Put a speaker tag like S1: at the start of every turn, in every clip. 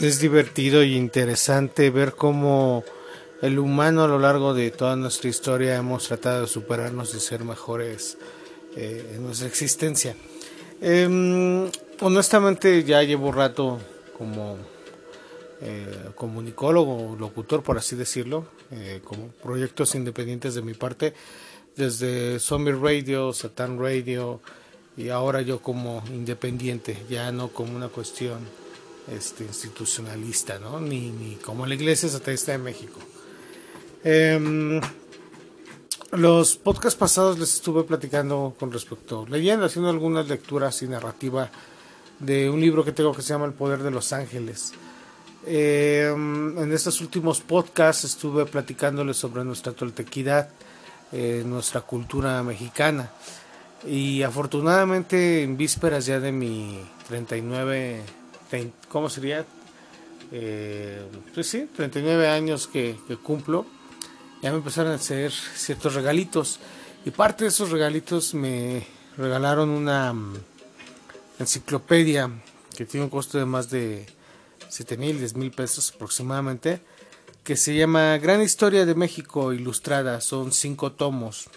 S1: es divertido y interesante ver cómo el humano a lo largo de toda nuestra historia hemos tratado de superarnos y ser mejores eh, en nuestra existencia. Em, honestamente ya llevo rato como eh, comunicólogo, locutor por así decirlo, eh, como proyectos independientes de mi parte, desde Zombie Radio, Satan Radio y ahora yo como independiente, ya no como una cuestión este, institucionalista, ¿no? ni, ni como la Iglesia Satanista de México. Em, los podcasts pasados les estuve platicando con respecto, leyendo, haciendo algunas lecturas y narrativa de un libro que tengo que se llama El Poder de los Ángeles. Em, en estos últimos podcasts estuve platicándoles sobre nuestra toltequidad, eh, nuestra cultura mexicana. Y afortunadamente en vísperas ya de mi 39 ¿cómo sería? Eh, pues sí, 39 años que, cumplo, ya me empezaron a hacer ciertos regalitos. Y parte de esos regalitos me regalaron una mm, enciclopedia que tiene un costo de más de 7 mil, 10 mil pesos aproximadamente, que se llama Gran Historia de México Ilustrada. Son cinco tomos.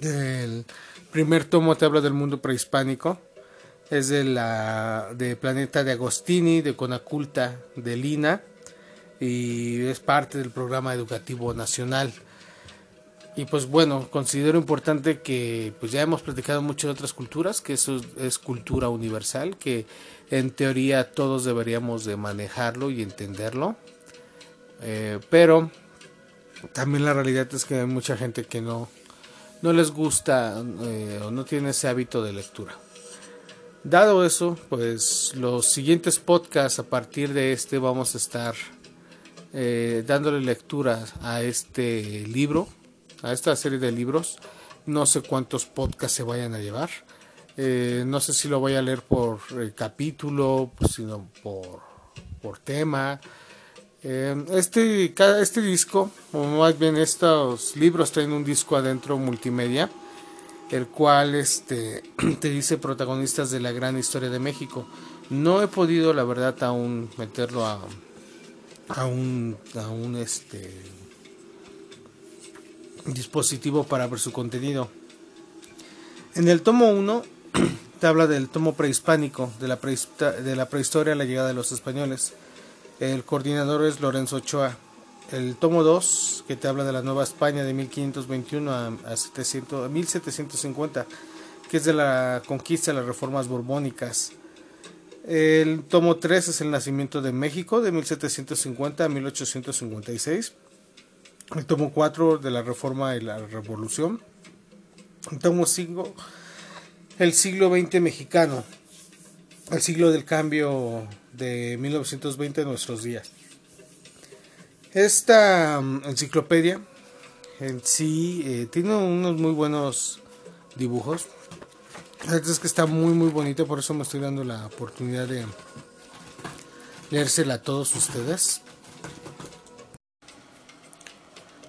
S1: El primer tomo te habla del mundo prehispánico es de la de Planeta de Agostini, de Conaculta, de Lina y es parte del programa educativo nacional. Y pues bueno, considero importante que pues ya hemos platicado mucho de otras culturas, que eso es cultura universal, que en teoría todos deberíamos de manejarlo y entenderlo. Eh, pero también la realidad es que hay mucha gente que no, no les gusta eh, o no tiene ese hábito de lectura. Dado eso, pues los siguientes podcasts a partir de este vamos a estar eh, dándole lectura a este libro, a esta serie de libros. No sé cuántos podcasts se vayan a llevar. Eh, no sé si lo voy a leer por eh, capítulo, pues, sino por, por tema. este, este disco, o más bien estos libros traen un disco adentro multimedia el cual este, te dice protagonistas de la gran historia de México. No he podido, la verdad, aún meterlo a, a un, este, dispositivo para ver su contenido. En el tomo 1 te habla del tomo prehispánico, de la, de la prehistoria la llegada de los españoles. El coordinador es Lorenzo Ochoa el tomo 2, que te habla de la Nueva España de 1521 a, a, 700, 1750, que es de la conquista de las reformas borbónicas. El tomo 3 es el nacimiento de México de 1750 a 1856. El tomo 4 de la reforma y la revolución. El tomo 5, el siglo XX mexicano, el siglo del cambio de 1920 a nuestros días. Esta mm, enciclopedia en sí eh, tiene unos muy buenos dibujos. Es que está muy muy bonito, por eso me estoy dando la oportunidad de leérsela a todos ustedes.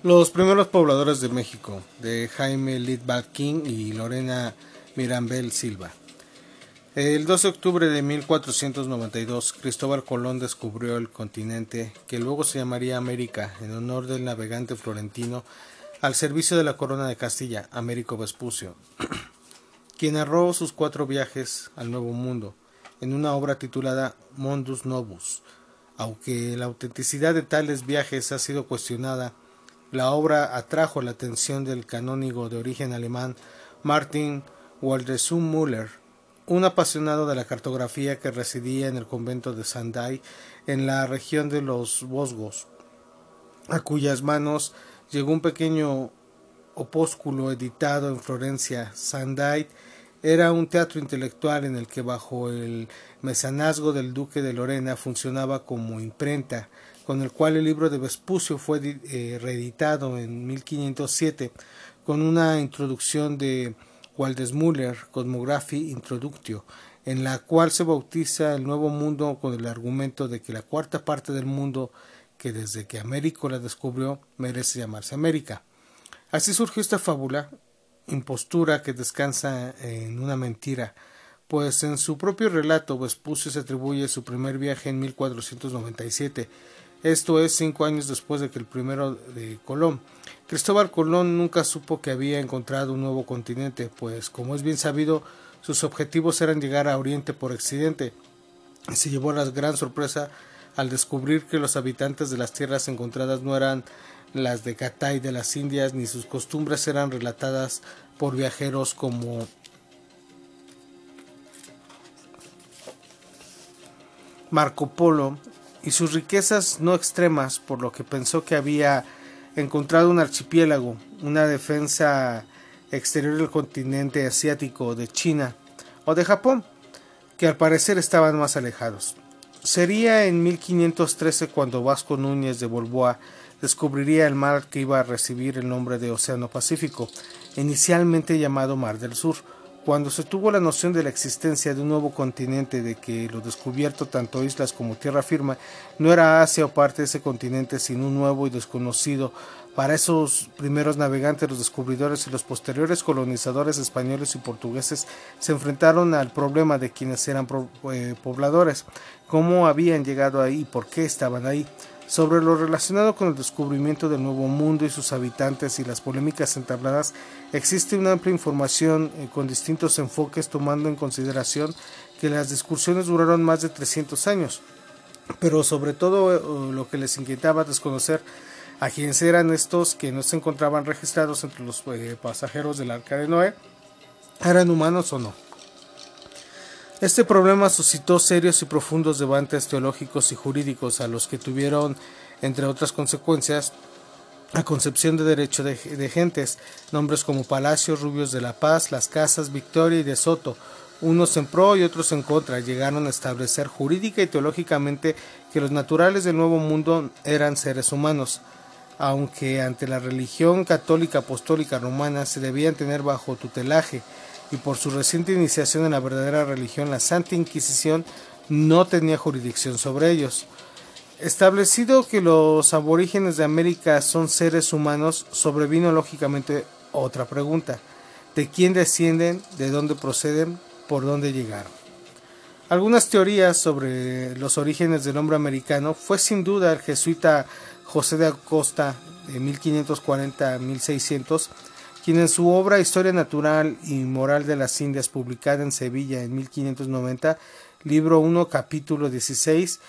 S1: Los primeros pobladores de México, de Jaime Lidbald King y Lorena Mirambel Silva. El 12 de octubre de 1492, Cristóbal Colón descubrió el continente que luego se llamaría América en honor del navegante florentino al servicio de la corona de Castilla, Américo Vespucio, quien narró sus cuatro viajes al Nuevo Mundo en una obra titulada Mondus Novus. Aunque la autenticidad de tales viajes ha sido cuestionada, la obra atrajo la atención del canónigo de origen alemán Martin Waldesum Müller, un apasionado de la cartografía que residía en el convento de Sandai en la región de los Vosgos, a cuyas manos llegó un pequeño opúsculo editado en Florencia. Sandai era un teatro intelectual en el que bajo el mecenazgo del duque de Lorena funcionaba como imprenta, con el cual el libro de Vespucio fue eh, reeditado en 1507 con una introducción de Waldesmüller Cosmography Introductio, en la cual se bautiza el Nuevo Mundo con el argumento de que la cuarta parte del mundo que desde que Américo la descubrió merece llamarse América. Así surgió esta fábula, impostura que descansa en una mentira, pues en su propio relato Vespucio se atribuye su primer viaje en 1497, esto es cinco años después de que el primero de Colón. Cristóbal Colón nunca supo que había encontrado un nuevo continente, pues como es bien sabido, sus objetivos eran llegar a Oriente por accidente. Se llevó la gran sorpresa al descubrir que los habitantes de las tierras encontradas no eran las de Catay de las Indias, ni sus costumbres eran relatadas por viajeros como Marco Polo y sus riquezas no extremas, por lo que pensó que había encontrado un archipiélago, una defensa exterior del continente asiático, de China o de Japón, que al parecer estaban más alejados. Sería en 1513 cuando Vasco Núñez de Bolboa descubriría el mar que iba a recibir el nombre de Océano Pacífico, inicialmente llamado Mar del Sur, cuando se tuvo la noción de la existencia de un nuevo continente, de que lo descubierto tanto islas como tierra firme no era Asia o parte de ese continente, sino un nuevo y desconocido para esos primeros navegantes, los descubridores y los posteriores colonizadores españoles y portugueses se enfrentaron al problema de quienes eran eh, pobladores, cómo habían llegado ahí y por qué estaban ahí. Sobre lo relacionado con el descubrimiento del Nuevo Mundo y sus habitantes y las polémicas entabladas, existe una amplia información eh, con distintos enfoques tomando en consideración que las discusiones duraron más de 300 años. Pero sobre todo eh, lo que les inquietaba desconocer a quienes eran estos que no se encontraban registrados entre los eh, pasajeros del arca de Noé, eran humanos o no. Este problema suscitó serios y profundos debates teológicos y jurídicos a los que tuvieron, entre otras consecuencias, la concepción de derecho de, gentes, nombres como Palacio, Rubios de la Paz, Las Casas, Victoria y de Soto, unos en pro y otros en contra, llegaron a establecer jurídica y teológicamente que los naturales del Nuevo Mundo eran seres humanos, aunque ante la religión católica apostólica romana se debían tener bajo tutelaje y por su reciente iniciación en la verdadera religión, la Santa Inquisición no tenía jurisdicción sobre ellos. Establecido que los aborígenes de América son seres humanos, sobrevino lógicamente otra pregunta. ¿De quién descienden? ¿De dónde proceden? ¿Por dónde llegaron? Algunas teorías sobre los orígenes del hombre americano fue sin duda el jesuita José de Acosta de 1540 a 1600 quien en su obra Historia Natural y Moral de las Indias, publicada en Sevilla en 1590, libro 1, capítulo 16,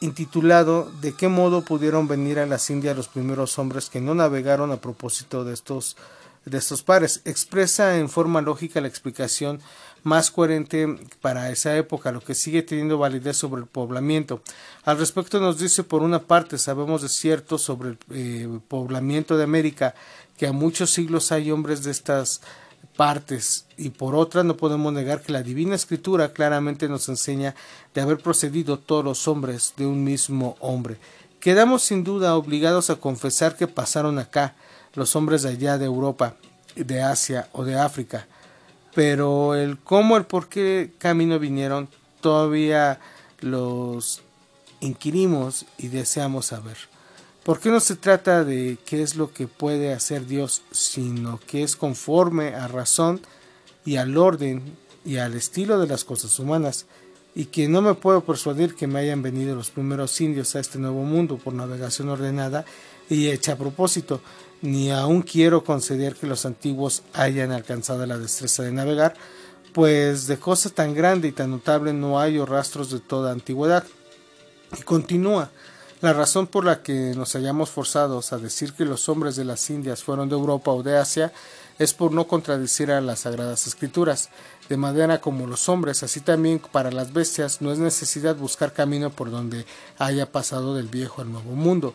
S1: intitulado ¿De qué modo pudieron venir a las Indias los primeros hombres que no navegaron a propósito de estos, de estos pares? Expresa en forma lógica la explicación más coherente para esa época, lo que sigue teniendo validez sobre el poblamiento. Al respecto nos dice, por una parte, sabemos de cierto sobre el eh, poblamiento de América, que a muchos siglos hay hombres de estas partes y por otra no podemos negar que la divina escritura claramente nos enseña de haber procedido todos los hombres de un mismo hombre. Quedamos sin duda obligados a confesar que pasaron acá los hombres de allá de Europa, de Asia o de África, pero el cómo, el por qué camino vinieron, todavía los inquirimos y deseamos saber. Porque no se trata de qué es lo que puede hacer Dios, sino que es conforme a razón y al orden y al estilo de las cosas humanas, y que no me puedo persuadir que me hayan venido los primeros indios a este nuevo mundo por navegación ordenada y hecha a propósito, ni aún quiero conceder que los antiguos hayan alcanzado la destreza de navegar, pues de cosa tan grande y tan notable no hay rastros de toda antigüedad. Y continúa, la razón por la que nos hayamos forzados a decir que los hombres de las Indias fueron de Europa o de Asia es por no contradecir a las sagradas escrituras. De manera como los hombres, así también para las bestias, no es necesidad buscar camino por donde haya pasado del viejo al nuevo mundo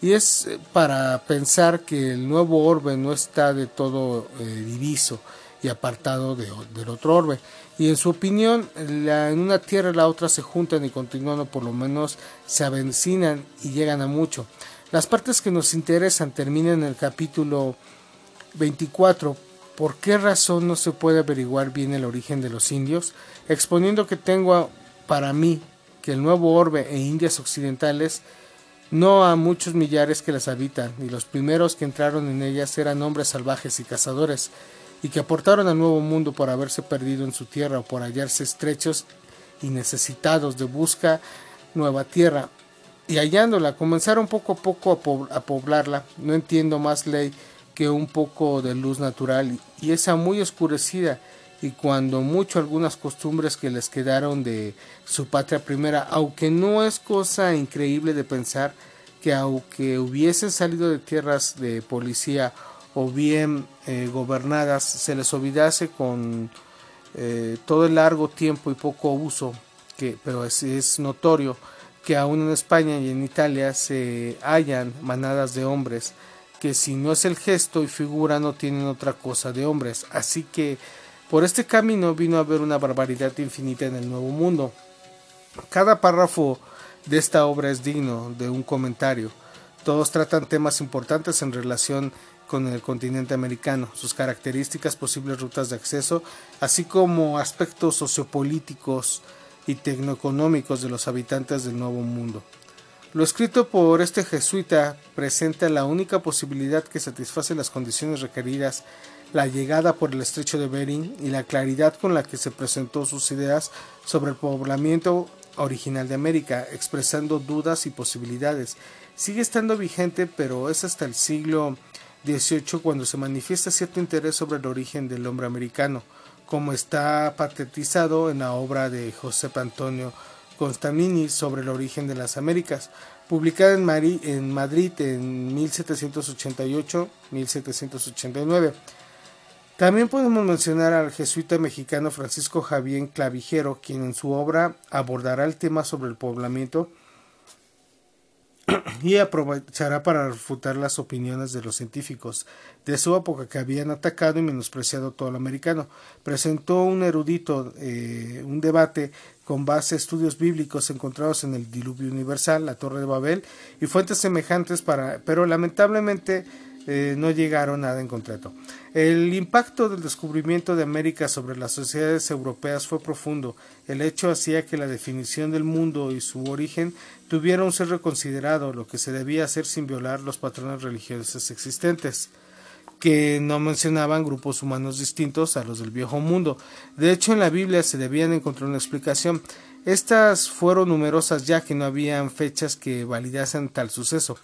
S1: y es eh, para pensar que el nuevo orbe no está de todo eh, diviso y apartado del otro orbe. Y en su opinión, en una tierra la otra se juntan y continuando por lo menos se avecinan y llegan a mucho. Las partes que nos interesan terminan en el capítulo 24. ¿Por qué razón no se puede averiguar bien el origen de los indios? Exponiendo que tengo para mí que el nuevo orbe e Indias occidentales no a muchos millares que las habitan, y los primeros que entraron en ellas eran hombres salvajes y cazadores, y que aportaron al nuevo mundo por haberse perdido en su tierra o por hallarse estrechos y necesitados de busca nueva tierra y hallándola comenzaron poco a poco a, poblarla. No entiendo más ley que un poco de luz natural y esa muy oscurecida y cuando mucho algunas costumbres que les quedaron de su patria primera, aunque no es cosa increíble de pensar que aunque hubiesen salido de tierras de policía o bien eh, gobernadas, se les olvidase con eh, todo el largo tiempo y poco uso, que, pero es, es notorio que aún en España y en Italia se hallan manadas de hombres que si no es el gesto y figura no tienen otra cosa de hombres. Así que por este camino vino a haber una barbaridad infinita en el Nuevo Mundo. Cada párrafo de esta obra es digno de un comentario. Todos tratan temas importantes en relación con el continente americano, sus características, posibles rutas de acceso, así como aspectos sociopolíticos, y tecnoeconómicos de los habitantes del Nuevo Mundo. Lo escrito por este jesuita presenta la única posibilidad que satisface las condiciones requeridas, la llegada por el estrecho de Bering y la claridad con la que se presentó sus ideas sobre el poblamiento original de América, expresando dudas y posibilidades. Sigue estando vigente, pero es hasta el siglo XVIII cuando se manifiesta cierto interés sobre el origen del hombre americano como está patetizado en la obra de José Antonio Constanini sobre el origen de las Américas, publicada en Madrid en 1788-1789. También podemos mencionar al jesuita mexicano Francisco Javier Clavijero, quien en su obra abordará el tema sobre el poblamiento y aprovechará para refutar las opiniones de los científicos de su época que habían atacado y menospreciado todo lo americano. Presentó un erudito eh, un debate con base a estudios bíblicos encontrados en el diluvio universal, la Torre de Babel y fuentes semejantes para, pero lamentablemente eh, no llegaron nada en concreto. El impacto del descubrimiento de América sobre las sociedades europeas fue profundo. El hecho hacía que la definición del mundo y su origen tuvieran un ser reconsiderado, lo que se debía hacer sin violar los patrones religiosos existentes que no mencionaban grupos humanos distintos a los del viejo mundo. De hecho, en la Biblia se debían encontrar una explicación. Estas fueron numerosas ya que no habían fechas que validasen tal suceso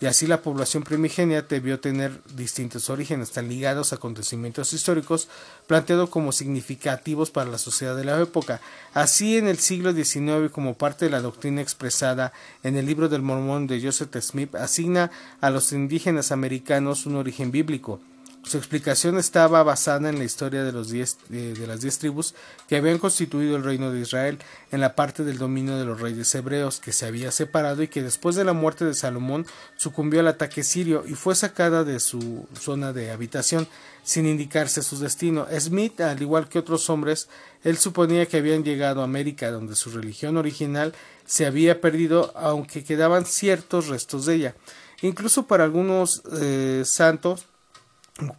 S1: y así la población primigenia debió tener distintos orígenes tan ligados a acontecimientos históricos planteados como significativos para la sociedad de la época. Así en el siglo XIX como parte de la doctrina expresada en el libro del Mormón de Joseph Smith asigna a los indígenas americanos un origen bíblico su explicación estaba basada en la historia de, los diez, de, las diez tribus que habían constituido el reino de Israel en la parte del dominio de los reyes hebreos que se había separado y que después de la muerte de Salomón sucumbió al ataque sirio y fue sacada de su zona de habitación sin indicarse su destino. Smith, al igual que otros hombres, él suponía que habían llegado a América donde su religión original se había perdido aunque quedaban ciertos restos de ella. Incluso para algunos eh, santos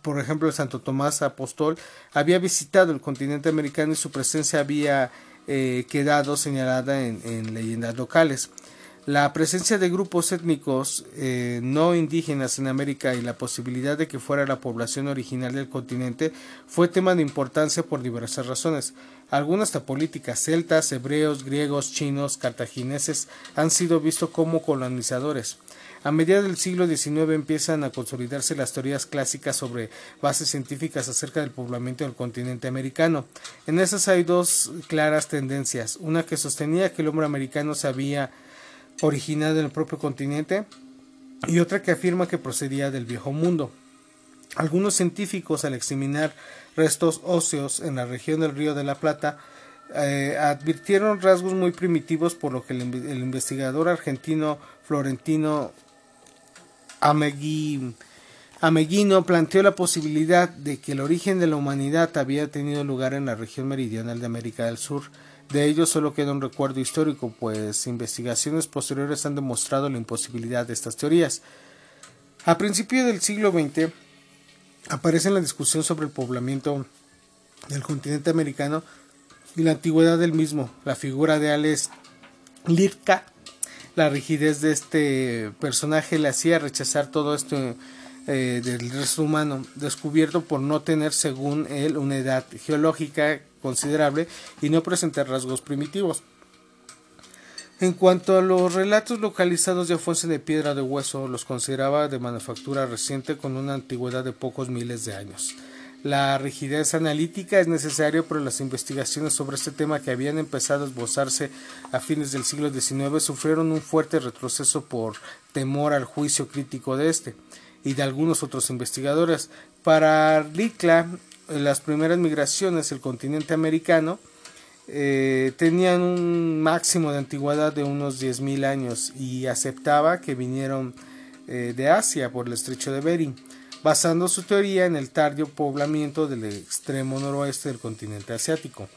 S1: por ejemplo, Santo Tomás Apóstol había visitado el continente americano y su presencia había eh, quedado señalada en, leyendas locales. La presencia de grupos étnicos eh, no indígenas en América y la posibilidad de que fuera la población original del continente fue tema de importancia por diversas razones. Algunas políticas celtas, hebreos, griegos, chinos, cartagineses han sido vistos como colonizadores. A mediados del siglo XIX empiezan a consolidarse las teorías clásicas sobre bases científicas acerca del poblamiento del continente americano. En esas hay dos claras tendencias, una que sostenía que el hombre americano se había originado en el propio continente y otra que afirma que procedía del viejo mundo. Algunos científicos al examinar restos óseos en la región del río de la Plata eh, advirtieron rasgos muy primitivos por lo que el, el investigador argentino Florentino Ameguino planteó la posibilidad de que el origen de la humanidad había tenido lugar en la región meridional de América del Sur. De ello solo queda un recuerdo histórico, pues investigaciones posteriores han demostrado la imposibilidad de estas teorías. A principios del siglo XX aparece en la discusión sobre el poblamiento del continente americano y la antigüedad del mismo. La figura de Alex Lirka la rigidez de este personaje le hacía rechazar todo esto eh, del resto humano, descubierto por no tener, según él, una edad geológica considerable y no presentar rasgos primitivos. En cuanto a los relatos localizados de Afonso de piedra de hueso, los consideraba de manufactura reciente con una antigüedad de pocos miles de años. La rigidez analítica es necesaria, pero las investigaciones sobre este tema que habían empezado a esbozarse a fines del siglo XIX sufrieron un fuerte retroceso por temor al juicio crítico de este y de algunos otros investigadores. Para Rikla, las primeras migraciones del continente americano eh, tenían un máximo de antigüedad de unos 10.000 años y aceptaba que vinieron eh, de Asia por el estrecho de Bering, basando su teoría en el tardío poblamiento del extremo noroeste del continente asiático.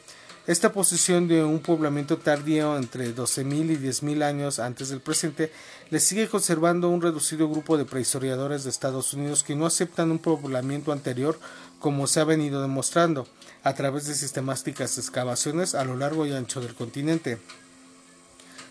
S1: Esta posición de un poblamiento tardío entre 12.000 y 10.000 años antes del presente le sigue conservando un reducido grupo de prehistoriadores de Estados Unidos que no aceptan un poblamiento anterior como se ha venido demostrando a través de sistemáticas excavaciones a lo largo y ancho del continente.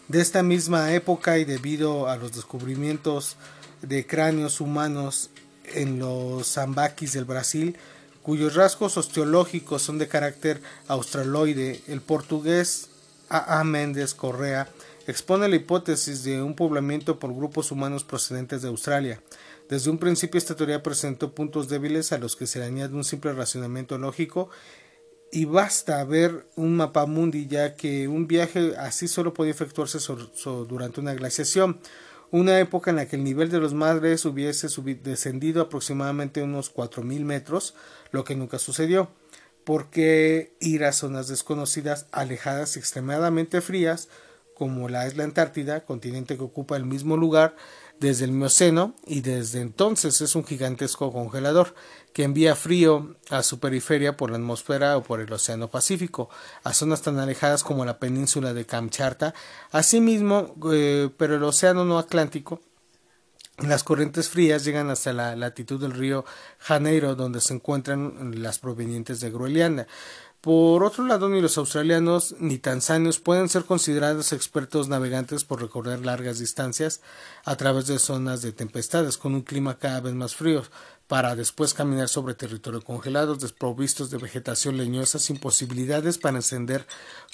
S1: De esta misma época y debido a los descubrimientos de cráneos humanos en los zambaquis del Brasil, cuyos rasgos osteológicos son de carácter australoide, el portugués A. A. Méndez Correa expone la hipótesis de un poblamiento por grupos humanos procedentes de Australia. Desde un principio esta teoría presentó puntos débiles a los que se le añade un simple racionamiento lógico y basta ver un mapa mundi ya que un viaje así solo podía efectuarse durante una glaciación una época en la que el nivel de los mares hubiese descendido aproximadamente unos 4.000 metros, lo que nunca sucedió. porque ir a zonas desconocidas, alejadas extremadamente frías, como la isla Antártida, continente que ocupa el mismo lugar desde el Mioceno y desde entonces es un gigantesco congelador? que envía frío a su periferia por la atmósfera o por el Océano Pacífico, a zonas tan alejadas como la península de Kamchatka. Asimismo, eh, pero el Océano no Atlántico, las corrientes frías llegan hasta la latitud del río Janeiro, donde se encuentran las provenientes de Groenlandia. Por otro lado, ni los australianos ni tanzanios pueden ser considerados expertos navegantes por recorrer largas distancias a través de zonas de tempestades con un clima cada vez más frío, para después caminar sobre territorio congelado, desprovistos de vegetación leñosa, sin posibilidades para encender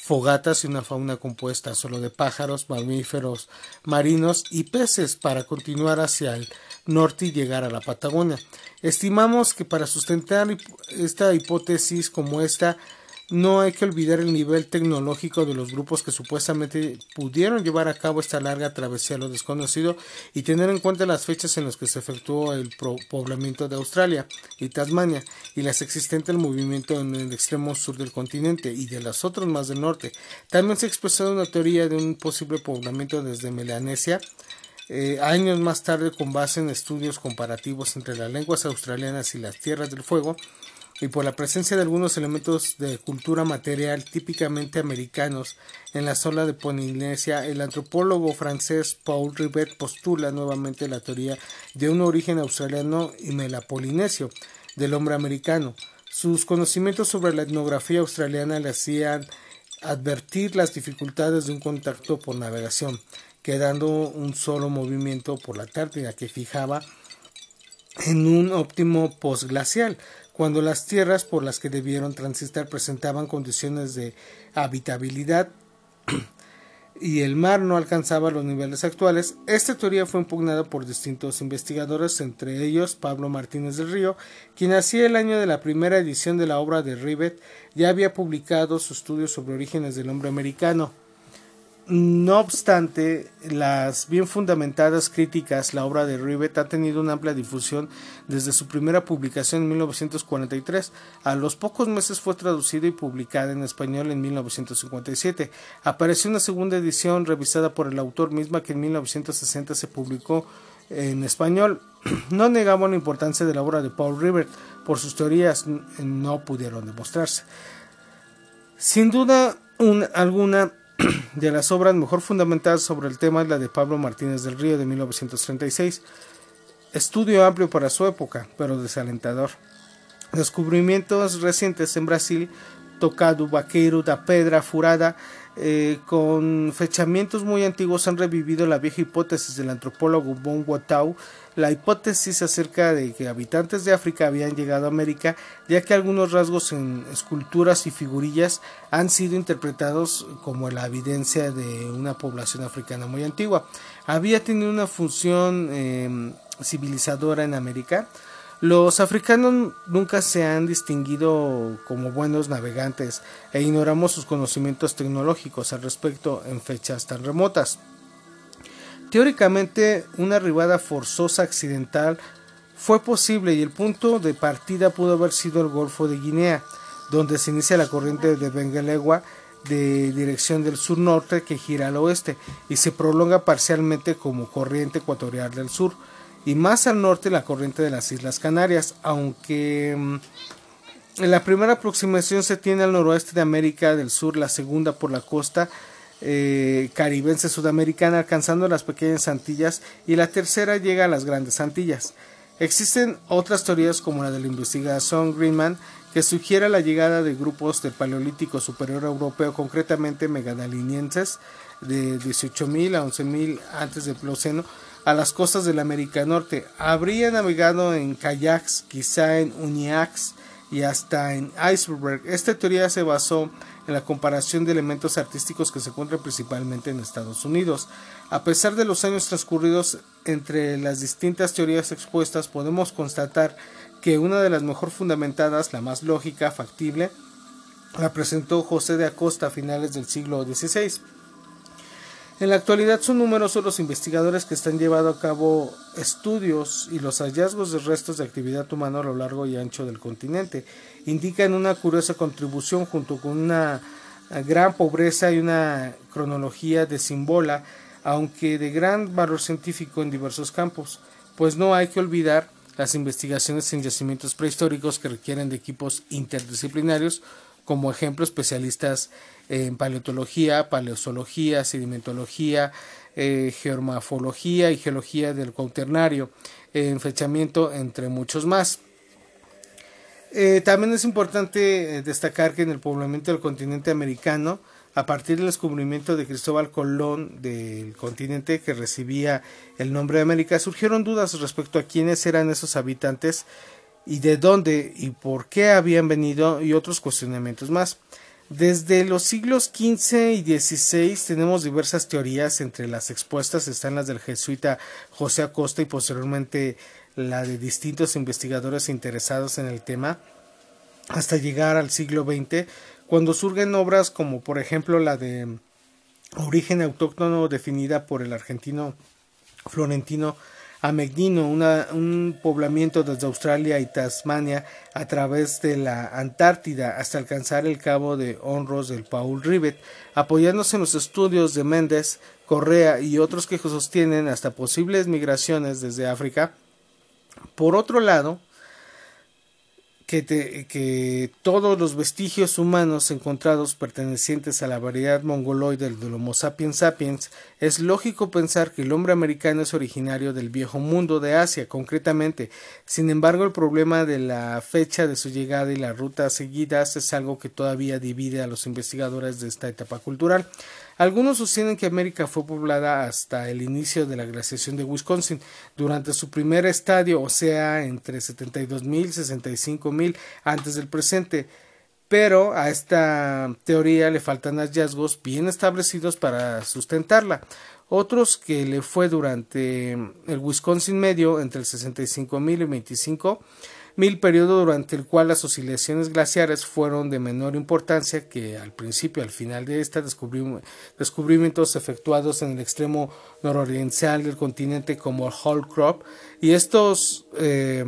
S1: fogatas y una fauna compuesta solo de pájaros, mamíferos marinos y peces para continuar hacia el norte y llegar a la Patagonia. Estimamos que para sustentar esta hipótesis como esta, no hay que olvidar el nivel tecnológico de los grupos que supuestamente pudieron llevar a cabo esta larga travesía a lo desconocido y tener en cuenta las fechas en las que se efectuó el poblamiento de Australia y Tasmania y las existentes del movimiento en el extremo sur del continente y de las otras más del norte. También se ha expresado una teoría de un posible poblamiento desde Melanesia eh, años más tarde con base en estudios comparativos entre las lenguas australianas y las tierras del fuego y por la presencia de algunos elementos de cultura material típicamente americanos en la zona de Polinesia, el antropólogo francés Paul Rivet postula nuevamente la teoría de un origen australiano y melapolinesio del hombre americano. Sus conocimientos sobre la etnografía australiana le hacían advertir las dificultades de un contacto por navegación, quedando un solo movimiento por la Antártida que fijaba en un óptimo postglacial cuando las tierras por las que debieron transitar presentaban condiciones de habitabilidad y el mar no alcanzaba los niveles actuales, esta teoría fue impugnada por distintos investigadores, entre ellos Pablo Martínez del Río, quien hacía el año de la primera edición de la obra de Rivet ya había publicado su estudio sobre orígenes del hombre americano. No obstante, las bien fundamentadas críticas, la obra de Rivet ha tenido una amplia difusión desde su primera publicación en 1943. A los pocos meses fue traducida y publicada en español en 1957. Apareció una segunda edición revisada por el autor misma que en 1960 se publicó en español. No negamos la importancia de la obra de Paul Rivet, por sus teorías no pudieron demostrarse. Sin duda alguna, de las obras mejor fundamentadas sobre el tema es la de Pablo Martínez del Río de 1936. Estudio amplio para su época, pero desalentador. Descubrimientos recientes en Brasil, Tocado, Vaqueiro, da Pedra, Furada, eh, con fechamientos muy antiguos han revivido la vieja hipótesis del antropólogo Bon Watau, la hipótesis acerca de que habitantes de África habían llegado a América, ya que algunos rasgos en esculturas y figurillas han sido interpretados como la evidencia de una población africana muy antigua. Había tenido una función em, civilizadora en América, los africanos nunca se han distinguido como buenos navegantes e ignoramos sus conocimientos tecnológicos al respecto en fechas tan remotas. Teóricamente, una arribada forzosa accidental fue posible y el punto de partida pudo haber sido el Golfo de Guinea, donde se inicia la corriente de Benguelegua de dirección del sur-norte que gira al oeste y se prolonga parcialmente como corriente ecuatorial del sur y más al norte la corriente de las Islas Canarias, aunque en mm, la primera aproximación se tiene al noroeste de América del Sur, la segunda por la costa eh, caribense sudamericana, alcanzando las pequeñas Antillas, y la tercera llega a las grandes Antillas. Existen otras teorías como la de la investigación Greenman, que sugiere la llegada de grupos del Paleolítico Superior Europeo, concretamente megadalinienses, de 18.000 a 11.000 antes del Plioceno, a las costas del América Norte. Habría navegado en kayaks, quizá en uniacs y hasta en iceberg. Esta teoría se basó en la comparación de elementos artísticos que se encuentran principalmente en Estados Unidos. A pesar de los años transcurridos entre las distintas teorías expuestas, podemos constatar que una de las mejor fundamentadas, la más lógica, factible, la presentó José de Acosta a finales del siglo XVI. En la actualidad son numerosos los investigadores que están llevando a cabo estudios y los hallazgos de restos de actividad humana a lo largo y ancho del continente. Indican una curiosa contribución junto con una gran pobreza y una cronología de símbola, aunque de gran valor científico en diversos campos, pues no hay que olvidar las investigaciones en yacimientos prehistóricos que requieren de equipos interdisciplinarios, como ejemplo especialistas en paleontología, paleozoología, sedimentología, eh, geomorfología y geología del cuaternario, en fechamiento, entre muchos más. Eh, también es importante eh, destacar que en el poblamiento del continente americano, a partir del descubrimiento de Cristóbal Colón del continente que recibía el nombre de América, surgieron dudas respecto a quiénes eran esos habitantes y de dónde y por qué habían venido y otros cuestionamientos más. Desde los siglos XV y XVI tenemos diversas teorías, entre las expuestas están las del jesuita José Acosta y posteriormente la de distintos investigadores interesados en el tema, hasta llegar al siglo XX, cuando surgen obras como por ejemplo la de Origen autóctono definida por el argentino Florentino Amegnino, un poblamiento desde Australia y Tasmania a través de la Antártida hasta alcanzar el cabo de Honros del Paul Rivet, apoyándose en los estudios de Méndez, Correa y otros que sostienen hasta posibles migraciones desde África. Por otro lado, que, todos los vestigios humanos encontrados pertenecientes a la variedad mongoloide del Homo sapiens sapiens, es lógico pensar que el hombre americano es originario del viejo mundo de Asia, concretamente. Sin embargo, el problema de la fecha de su llegada y la ruta seguidas es algo que todavía divide a los investigadores de esta etapa cultural. Algunos sostienen que América fue poblada hasta el inicio de la glaciación de Wisconsin, durante su primer estadio, o sea, entre 72.000 y 65.000 antes del presente. Pero a esta teoría le faltan hallazgos bien establecidos para sustentarla. Otros que le fue durante el Wisconsin medio entre el 65.000 y 25 mil periodo durante el cual las oscilaciones glaciares fueron de menor importancia que al principio, al final de esta descubrimientos efectuados en el extremo nororiental del continente como el Holcrop y estos eh,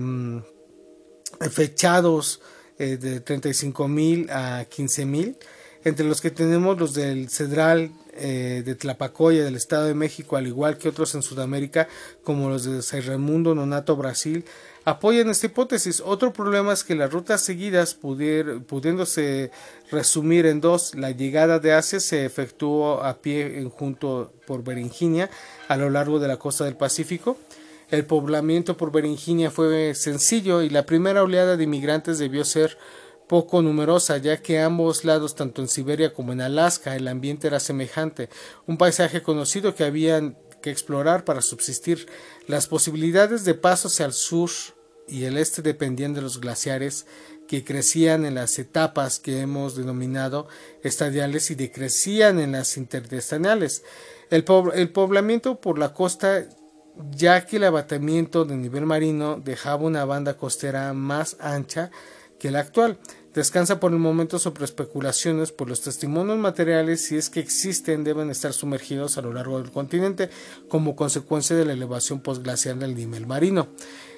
S1: fechados eh, de 35.000 a 15.000 entre los que tenemos los del Cedral eh, de Tlapacoya del Estado de México, al igual que otros en Sudamérica, como los de San Raimundo Nonato Brasil, apoyan esta hipótesis. Otro problema es que las rutas seguidas, pudiéndose resumir en dos, la llegada de Asia se efectuó a pie en junto por Beringinia a lo largo de la costa del Pacífico. El poblamiento por Beringinia fue sencillo y la primera oleada de inmigrantes debió ser poco numerosa, ya que a ambos lados, tanto en Siberia como en Alaska, el ambiente era semejante, un paisaje conocido que habían que explorar para subsistir. Las posibilidades de paso hacia el sur y el este dependían de los glaciares que crecían en las etapas que hemos denominado estadiales y decrecían en las interdestaniales. El, el poblamiento por la costa ya que el abatimiento de nivel marino dejaba una banda costera más ancha que la actual. Descansa por el momento sobre especulaciones, por los testimonios materiales, si es que existen, deben estar sumergidos a lo largo del continente como consecuencia de la elevación postglacial del nivel marino.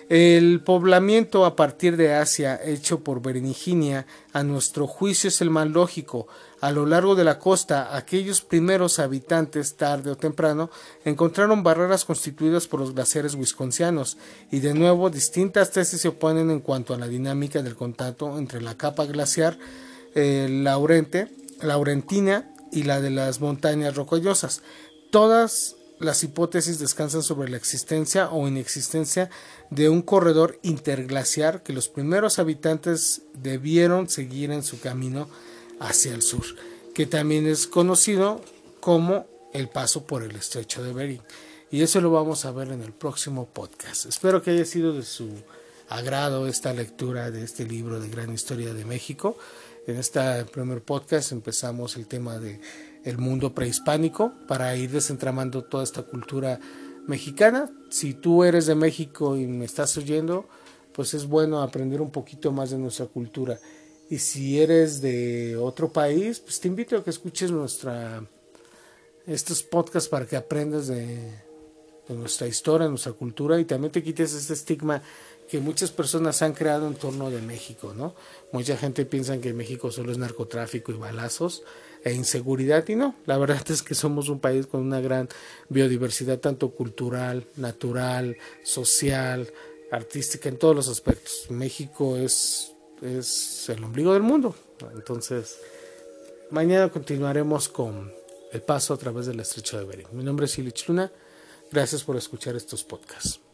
S1: El poblamiento a partir de Asia, hecho por Beringinia, a nuestro juicio es el más lógico. A lo largo de la costa, aquellos primeros habitantes, tarde o temprano, encontraron barreras constituidas por los glaciares wisconsianos, y de nuevo distintas tesis se oponen en cuanto a la dinámica del contacto entre la capa glaciar eh, laurente, laurentina y la de las montañas rocallosas. Todas las hipótesis descansan sobre la existencia o inexistencia de un corredor interglaciar que los primeros habitantes debieron seguir en su camino hacia el sur, que también es conocido como el paso por el estrecho de Bering. Y eso lo vamos a ver en el próximo podcast. Espero que haya sido de su agrado esta lectura de este libro de Gran Historia de México. En este primer podcast empezamos el tema de el mundo prehispánico para ir desentramando toda esta cultura mexicana. Si tú eres de México y me estás oyendo, pues es bueno aprender un poquito más de nuestra cultura. Y si eres de otro país, pues te invito a que escuches nuestra estos podcasts para que aprendas de, nuestra historia, nuestra cultura y también te quites este estigma que muchas personas han creado en torno de México, ¿no? Mucha gente piensa que México solo es narcotráfico y balazos e inseguridad y no, la verdad es que somos un país con una gran biodiversidad tanto cultural, natural, social, artística en todos los aspectos. México es es el ombligo del mundo. Entonces, mañana continuaremos con el paso a través del estrecho de Bering. Mi nombre es Ilich Luna. Gracias por escuchar estos podcasts.